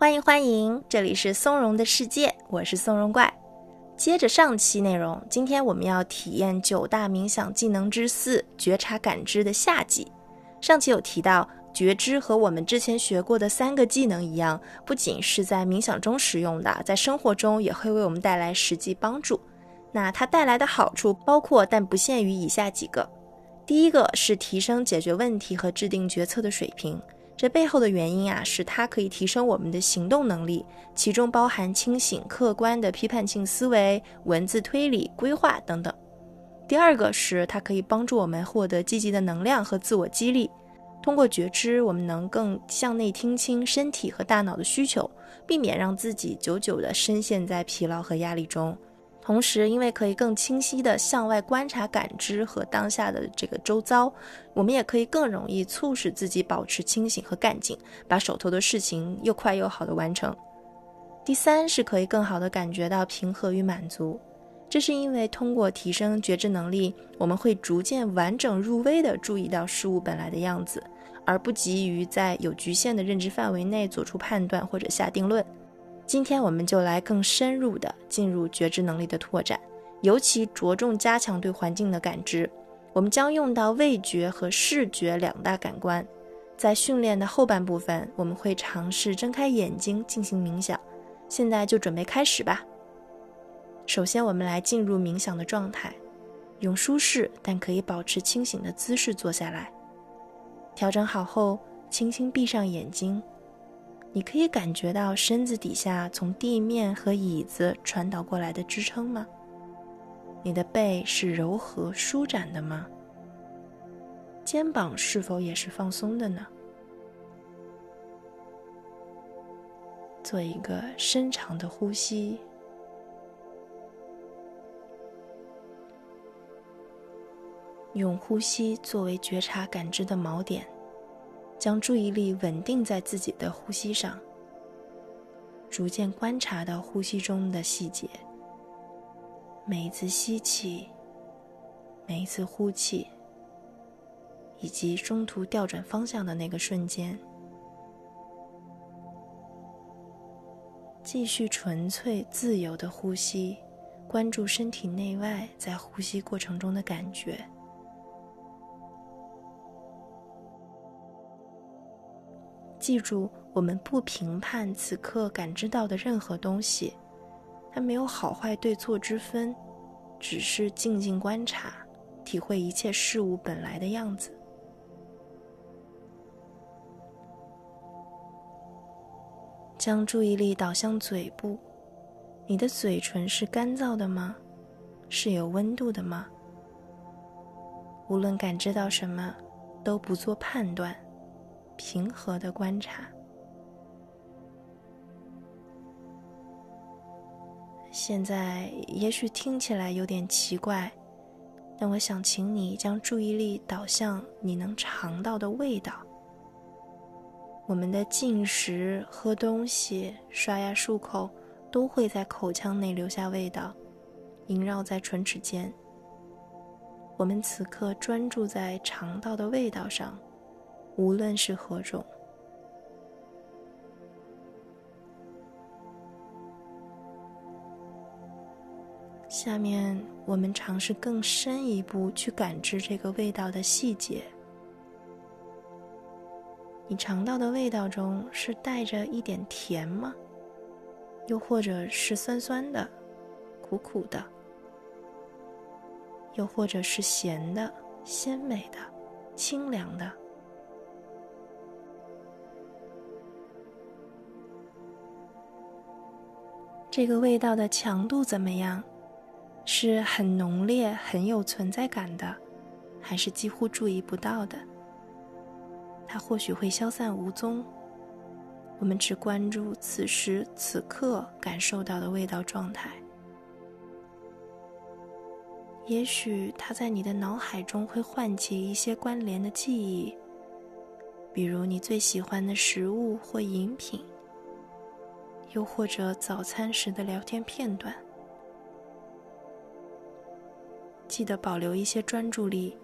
欢迎欢迎，这里是松茸的世界，我是松茸怪。接着上期内容，今天我们要体验九大冥想技能之四——觉察感知的下集。上期有提到，觉知和我们之前学过的三个技能一样，不仅是在冥想中使用的，在生活中也会为我们带来实际帮助。那它带来的好处包括，但不限于以下几个：第一个是提升解决问题和制定决策的水平。这背后的原因啊，是它可以提升我们的行动能力，其中包含清醒、客观的批判性思维、文字推理、规划等等。第二个是它可以帮助我们获得积极的能量和自我激励。通过觉知，我们能更向内听清身体和大脑的需求，避免让自己久久地深陷在疲劳和压力中。同时，因为可以更清晰地向外观察、感知和当下的这个周遭，我们也可以更容易促使自己保持清醒和干劲，把手头的事情又快又好的完成。第三是可以更好地感觉到平和与满足，这是因为通过提升觉知能力，我们会逐渐完整入微地注意到事物本来的样子，而不急于在有局限的认知范围内做出判断或者下定论。今天我们就来更深入的进入觉知能力的拓展，尤其着重加强对环境的感知。我们将用到味觉和视觉两大感官。在训练的后半部分，我们会尝试睁开眼睛进行冥想。现在就准备开始吧。首先，我们来进入冥想的状态，用舒适但可以保持清醒的姿势坐下来。调整好后，轻轻闭上眼睛。你可以感觉到身子底下从地面和椅子传导过来的支撑吗？你的背是柔和舒展的吗？肩膀是否也是放松的呢？做一个深长的呼吸，用呼吸作为觉察感知的锚点。将注意力稳定在自己的呼吸上，逐渐观察到呼吸中的细节。每一次吸气，每一次呼气，以及中途调转方向的那个瞬间，继续纯粹自由的呼吸，关注身体内外在呼吸过程中的感觉。记住，我们不评判此刻感知到的任何东西，它没有好坏对错之分，只是静静观察，体会一切事物本来的样子。将注意力导向嘴部，你的嘴唇是干燥的吗？是有温度的吗？无论感知到什么，都不做判断。平和的观察。现在也许听起来有点奇怪，但我想请你将注意力导向你能尝到的味道。我们的进食、喝东西、刷牙、漱口，都会在口腔内留下味道，萦绕在唇齿间。我们此刻专注在肠道的味道上。无论是何种，下面我们尝试更深一步去感知这个味道的细节。你尝到的味道中是带着一点甜吗？又或者是酸酸的、苦苦的？又或者是咸的、鲜美的、清凉的？这个味道的强度怎么样？是很浓烈、很有存在感的，还是几乎注意不到的？它或许会消散无踪。我们只关注此时此刻感受到的味道状态。也许它在你的脑海中会唤起一些关联的记忆，比如你最喜欢的食物或饮品。又或者早餐时的聊天片段，记得保留一些专注力，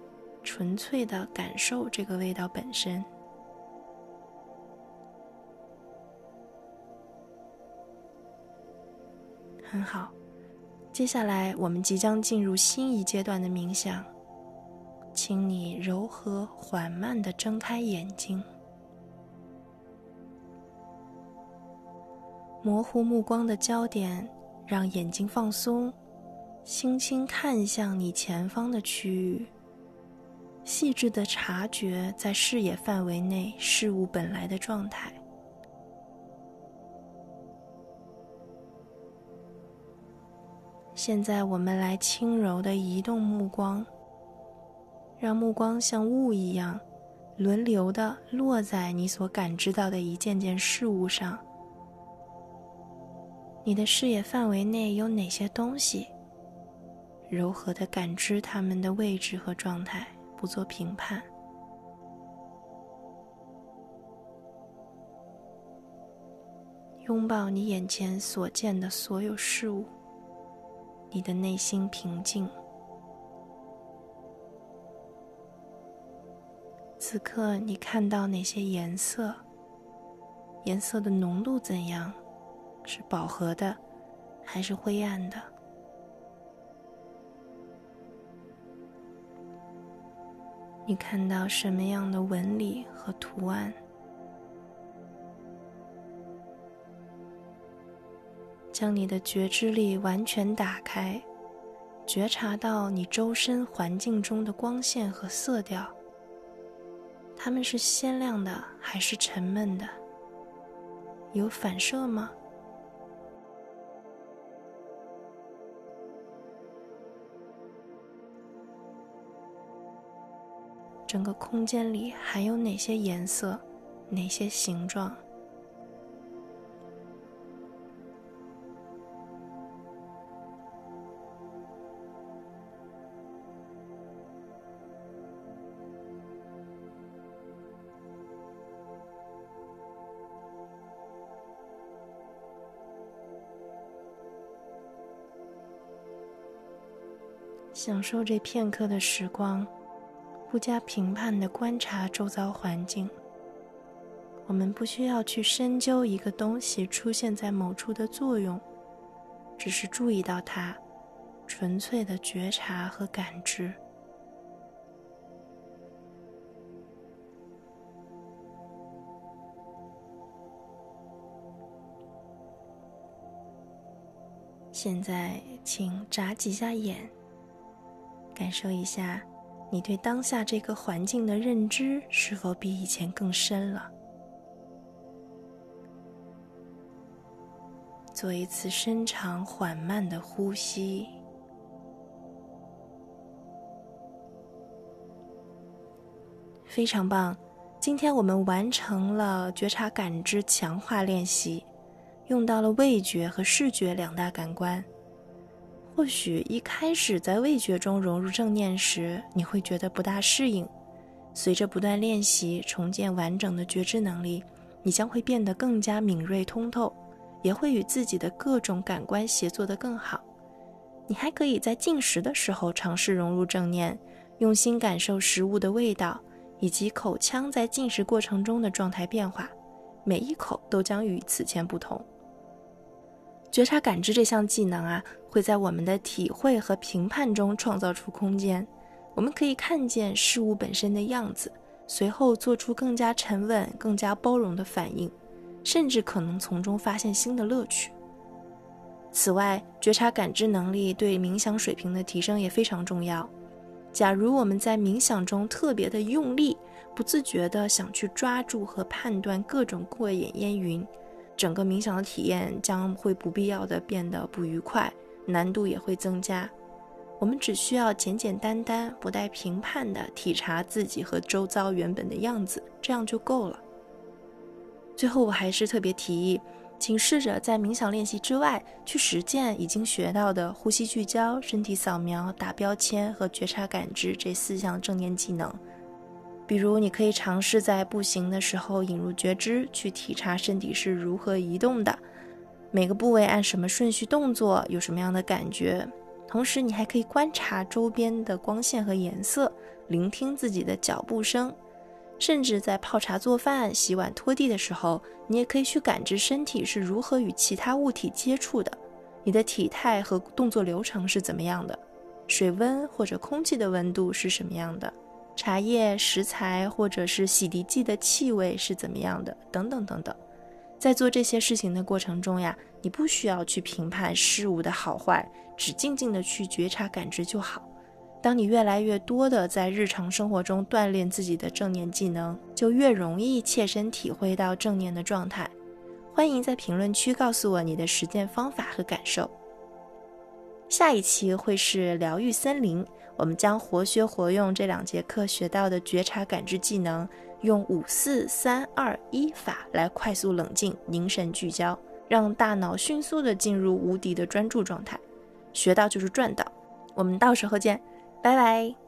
纯粹的感受这个味道本身。很好。接下来，我们即将进入新一阶段的冥想，请你柔和缓慢的睁开眼睛，模糊目光的焦点，让眼睛放松，轻轻看向你前方的区域，细致地察觉在视野范围内事物本来的状态。现在，我们来轻柔地移动目光，让目光像雾一样，轮流地落在你所感知到的一件件事物上。你的视野范围内有哪些东西？柔和地感知它们的位置和状态，不做评判。拥抱你眼前所见的所有事物。你的内心平静。此刻，你看到哪些颜色？颜色的浓度怎样？是饱和的，还是灰暗的？你看到什么样的纹理和图案？将你的觉知力完全打开，觉察到你周身环境中的光线和色调。它们是鲜亮的还是沉闷的？有反射吗？整个空间里还有哪些颜色？哪些形状？享受这片刻的时光，不加评判的观察周遭环境。我们不需要去深究一个东西出现在某处的作用，只是注意到它，纯粹的觉察和感知。现在，请眨几下眼。感受一下，你对当下这个环境的认知是否比以前更深了？做一次深长缓慢的呼吸，非常棒！今天我们完成了觉察感知强化练习，用到了味觉和视觉两大感官。或许一开始在味觉中融入正念时，你会觉得不大适应。随着不断练习，重建完整的觉知能力，你将会变得更加敏锐通透，也会与自己的各种感官协作得更好。你还可以在进食的时候尝试融入正念，用心感受食物的味道，以及口腔在进食过程中的状态变化，每一口都将与此前不同。觉察感知这项技能啊，会在我们的体会和评判中创造出空间。我们可以看见事物本身的样子，随后做出更加沉稳、更加包容的反应，甚至可能从中发现新的乐趣。此外，觉察感知能力对冥想水平的提升也非常重要。假如我们在冥想中特别的用力，不自觉地想去抓住和判断各种过眼烟云。整个冥想的体验将会不必要的变得不愉快，难度也会增加。我们只需要简简单单、不带评判的体察自己和周遭原本的样子，这样就够了。最后，我还是特别提议，请试着在冥想练习之外，去实践已经学到的呼吸聚焦、身体扫描、打标签和觉察感知这四项正念技能。比如，你可以尝试在步行的时候引入觉知，去体察身体是如何移动的，每个部位按什么顺序动作，有什么样的感觉。同时，你还可以观察周边的光线和颜色，聆听自己的脚步声，甚至在泡茶、做饭、洗碗、拖地的时候，你也可以去感知身体是如何与其他物体接触的，你的体态和动作流程是怎么样的？水温或者空气的温度是什么样的？茶叶、食材或者是洗涤剂的气味是怎么样的？等等等等。在做这些事情的过程中呀，你不需要去评判事物的好坏，只静静的去觉察感知就好。当你越来越多的在日常生活中锻炼自己的正念技能，就越容易切身体会到正念的状态。欢迎在评论区告诉我你的实践方法和感受。下一期会是疗愈森林，我们将活学活用这两节课学到的觉察感知技能，用五四三二一法来快速冷静、凝神聚焦，让大脑迅速的进入无敌的专注状态。学到就是赚到，我们到时候见，拜拜。